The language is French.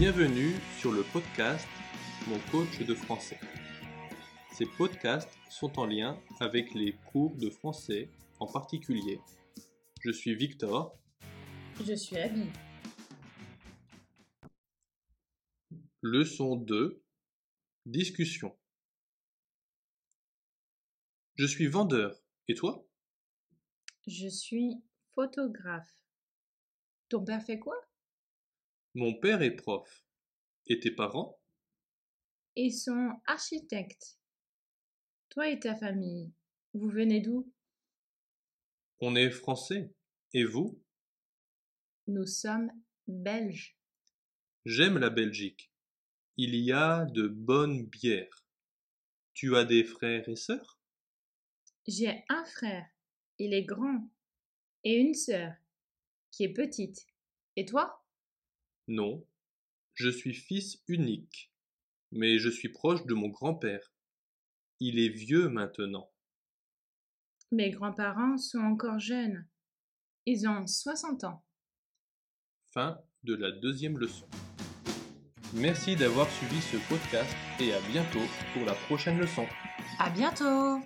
Bienvenue sur le podcast Mon coach de français. Ces podcasts sont en lien avec les cours de français en particulier. Je suis Victor. Je suis Abby. Leçon 2. Discussion. Je suis vendeur. Et toi? Je suis photographe. Ton père fait quoi? Mon père est prof. Et tes parents? Ils sont architectes. Toi et ta famille, vous venez d'où? On est français. Et vous? Nous sommes belges. J'aime la Belgique. Il y a de bonnes bières. Tu as des frères et sœurs? J'ai un frère, il est grand, et une sœur, qui est petite. Et toi? Non. Je suis fils unique. Mais je suis proche de mon grand-père. Il est vieux maintenant. Mes grands-parents sont encore jeunes. Ils ont 60 ans. Fin de la deuxième leçon. Merci d'avoir suivi ce podcast et à bientôt pour la prochaine leçon. À bientôt